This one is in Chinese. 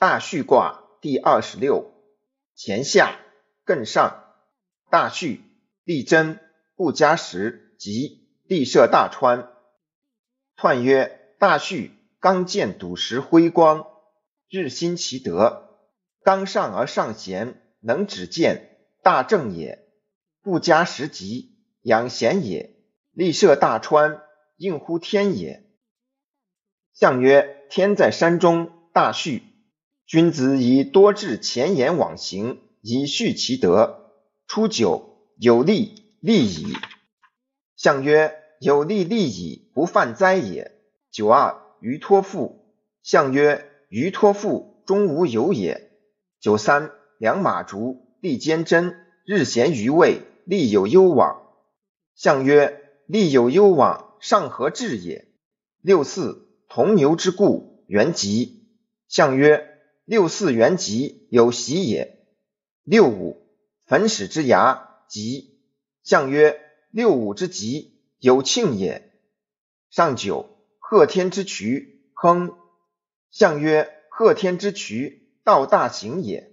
大畜卦第二十六，乾下艮上，大畜，利贞，不加时，吉，利涉大川。彖曰：大畜，刚健笃实辉光，日新其德，刚上而上贤，能止见，大正也。不加时吉，养贤也。利涉大川，应乎天也。象曰：天在山中，大畜。君子以多智前言往行，以恤其德。初九，有利，利矣。象曰：有利，利矣，不犯灾也。九二，于托父。象曰：于托父，终无有也。九三，良马逐，利坚贞，日咸于位，利有攸往。象曰：利有攸往，上何至也？六四，同牛之故，元吉。象曰：六四元吉，有喜也。六五，焚始之牙，吉。象曰：六五之吉，有庆也。上九，贺天之渠，亨。象曰：贺天之渠，道大行也。